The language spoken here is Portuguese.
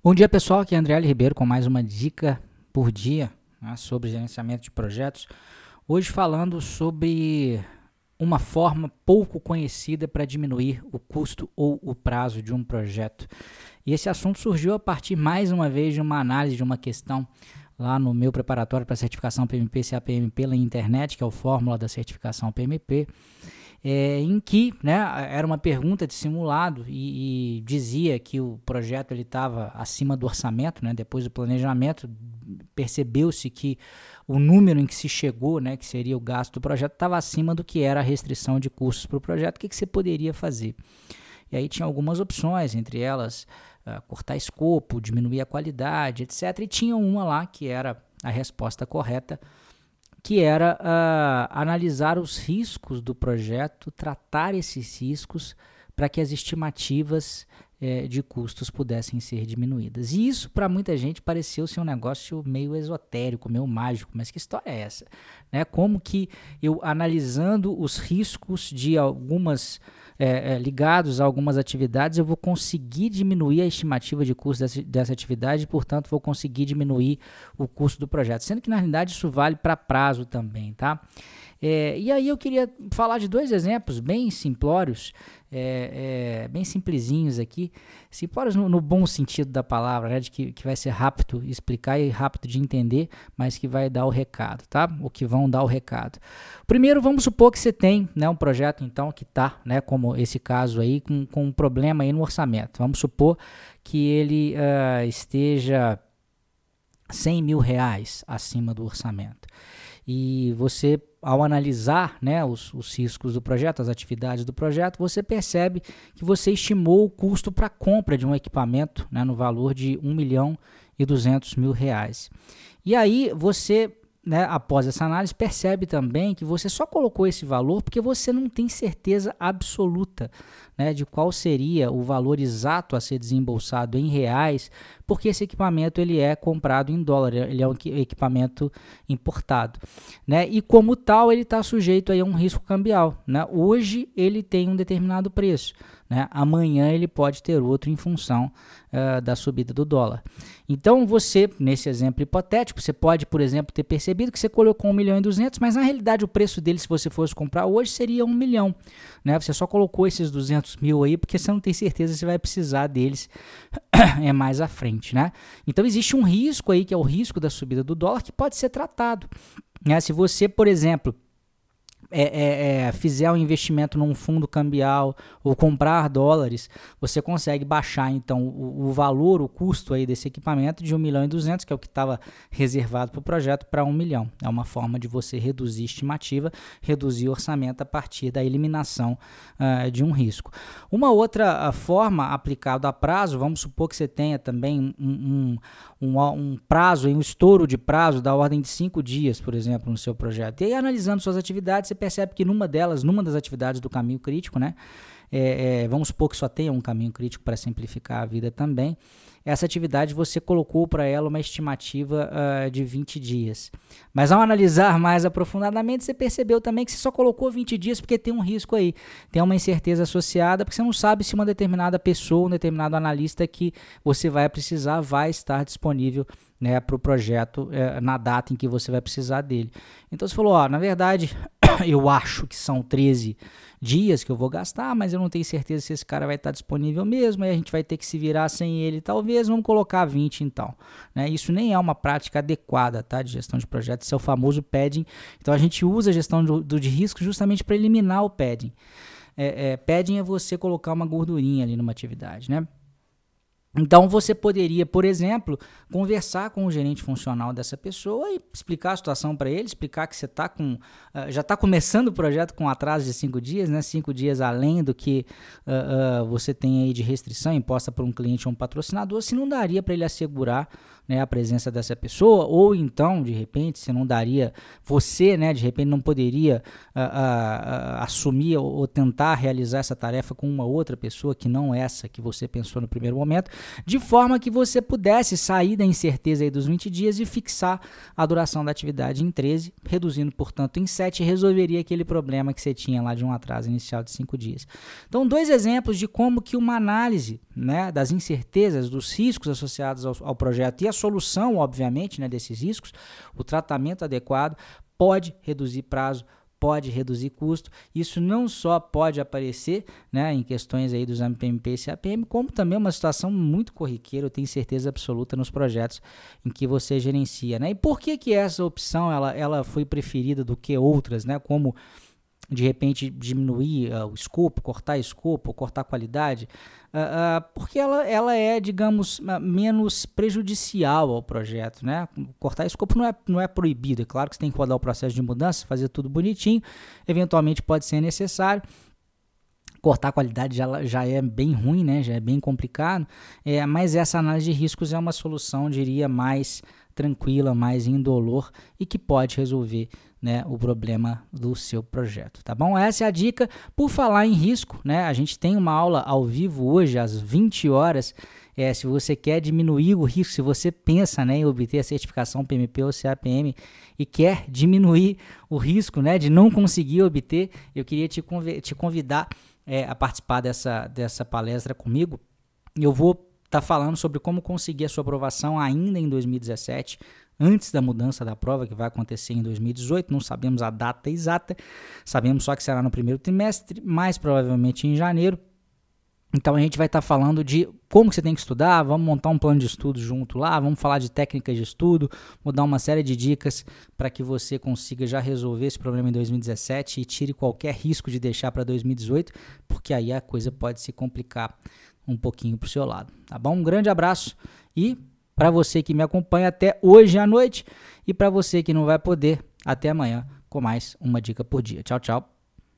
Bom dia pessoal, aqui é André. Ribeiro com mais uma dica por dia né, sobre gerenciamento de projetos. Hoje falando sobre uma forma pouco conhecida para diminuir o custo ou o prazo de um projeto. E esse assunto surgiu a partir mais uma vez de uma análise de uma questão lá no meu preparatório para certificação PMP CAPM pela internet, que é o fórmula da certificação PMP é, em que né, era uma pergunta de simulado e, e dizia que o projeto estava acima do orçamento, né, depois do planejamento, percebeu-se que o número em que se chegou, né, que seria o gasto do projeto, estava acima do que era a restrição de custos para o projeto. O que, que você poderia fazer? E aí tinha algumas opções, entre elas uh, cortar escopo, diminuir a qualidade, etc. E tinha uma lá que era a resposta correta, que era uh, analisar os riscos do projeto, tratar esses riscos para que as estimativas eh, de custos pudessem ser diminuídas. E isso, para muita gente, pareceu ser um negócio meio esotérico, meio mágico. Mas que história é essa? Né? Como que eu, analisando os riscos de algumas é, é, ligados a algumas atividades, eu vou conseguir diminuir a estimativa de custo dessa, dessa atividade e, portanto, vou conseguir diminuir o custo do projeto. Sendo que, na realidade, isso vale para prazo também, tá? É, e aí eu queria falar de dois exemplos bem simplórios, é, é, bem simplesinhos aqui, simplórios no, no, bom sentido da palavra, né, de que, que vai ser rápido explicar e rápido de entender, mas que vai dar o recado, tá? O que vão dar o recado. Primeiro, vamos supor que você tem né, um projeto então que está, né, como esse caso aí, com, com um problema aí no orçamento. Vamos supor que ele uh, esteja 100 mil reais acima do orçamento. E você ao analisar né, os, os, riscos do projeto, as atividades do projeto, você percebe que você estimou o custo para compra de um equipamento né, no valor de 1 milhão e 200 mil reais. E aí você né, após essa análise, percebe também que você só colocou esse valor porque você não tem certeza absoluta né, de qual seria o valor exato a ser desembolsado em reais, porque esse equipamento ele é comprado em dólar, ele é um equipamento importado. Né, e como tal, ele está sujeito a um risco cambial. Né? Hoje ele tem um determinado preço. Né? Amanhã ele pode ter outro em função uh, da subida do dólar. Então você, nesse exemplo hipotético, você pode, por exemplo, ter percebido que você colocou 1 milhão e 200, mas na realidade o preço dele, se você fosse comprar hoje, seria 1 milhão. Né? Você só colocou esses 200 mil aí porque você não tem certeza se vai precisar deles é mais à frente. Né? Então existe um risco aí, que é o risco da subida do dólar, que pode ser tratado. Né? Se você, por exemplo, é, é, é, fizer um investimento num fundo cambial ou comprar dólares, você consegue baixar então o, o, valor, o custo aí desse equipamento de 1 milhão e 200, que é o que estava reservado para o projeto, para 1 milhão. É uma forma de você reduzir estimativa, reduzir orçamento a partir da eliminação uh, de um risco. Uma outra uh, forma aplicada a prazo, vamos supor que você tenha também um, um, um, um prazo, um estouro de prazo da ordem de 5 dias, por exemplo, no seu projeto. E aí, analisando suas atividades, você percebe que numa delas, numa das atividades do caminho crítico, né? É, é, vamos supor que só tenha um caminho crítico para simplificar a vida também. Essa atividade você colocou para ela uma estimativa uh, de 20 dias. Mas ao analisar mais aprofundadamente, você percebeu também que você só colocou 20 dias porque tem um risco aí, tem uma incerteza associada, porque você não sabe se uma determinada pessoa, um determinado analista que você vai precisar vai estar disponível né, para o projeto é, na data em que você vai precisar dele. Então você falou, ó, na verdade, eu acho que são 13 dias que eu vou gastar, mas eu não tenho certeza se esse cara vai estar disponível mesmo, aí a gente vai ter que se virar sem ele, talvez, vamos colocar 20 então. Né? Isso nem é uma prática adequada tá, de gestão de projetos, isso é o famoso padding. Então a gente usa a gestão do, do de risco justamente para eliminar o padding. É, é, padding é você colocar uma gordurinha ali numa atividade, né? Então você poderia, por exemplo, conversar com o gerente funcional dessa pessoa e explicar a situação para ele, explicar que você tá com, uh, já está começando o projeto com atraso de cinco dias, né? Cinco dias além do que uh, uh, você tem aí de restrição imposta por um cliente ou um patrocinador, se não daria para ele assegurar né, a presença dessa pessoa, ou então, de repente, se não daria, você, né, de repente, não poderia uh, uh, assumir ou, ou, tentar realizar essa tarefa com uma outra pessoa que não essa que você pensou no primeiro momento. de forma que você pudesse sair da incerteza aí dos 20 dias e fixar a duração da atividade em 13, reduzindo, portanto, em 7, resolveria aquele problema que você tinha lá de um atraso inicial de 5 dias. Então, dois exemplos de como que uma análise né, das incertezas, dos riscos associados ao, ao projeto e a solução, obviamente, né, desses riscos, o tratamento adequado, pode reduzir prazo, pode reduzir custo. Isso não só pode aparecer né, em questões aí dos MPMP e CAPM, como também uma situação muito corriqueira, eu tenho certeza absoluta, nos projetos em que você gerencia. Né? E por que, que essa opção ela, ela foi preferida do que outras, né? como de repente diminuir uh, o escopo, cortar escopo, cortar qualidade, uh, uh, porque ela, ela é, digamos, menos prejudicial ao projeto. Né? Cortar escopo não é, não é proibido, é claro que você tem que rodar o processo de mudança, fazer tudo bonitinho, eventualmente pode ser necessário. Cortar a qualidade já, já é bem ruim, né? já é bem complicado, é, mas essa análise de riscos é uma solução, diria, mais tranquila, mais indolor e que pode resolver né, o problema do seu projeto, tá bom? Essa é a dica. Por falar em risco, né, a gente tem uma aula ao vivo hoje às 20 horas. É, se você quer diminuir o risco, se você pensa né, em obter a certificação PMP ou CAPM e quer diminuir o risco né, de não conseguir obter, eu queria te, convidar é, a participar dessa, dessa palestra comigo. Eu vou estar tá falando sobre como conseguir a sua aprovação ainda em 2017 antes da mudança da prova, que vai acontecer em 2018. Não sabemos a data exata, sabemos só que será no primeiro trimestre, mais provavelmente em janeiro. Então a gente vai estar tá falando de como você tem que estudar, vamos montar um plano de estudo junto lá, vamos falar de técnicas de estudo, vou dar uma série de dicas para que você consiga já resolver esse problema em 2017 e tire qualquer risco de deixar para 2018, porque aí a coisa pode se complicar um pouquinho para o seu lado, tá bom? Um grande abraço e para você que me acompanha até hoje à noite e para você que não vai poder, até amanhã com mais uma dica por dia. Tchau, tchau.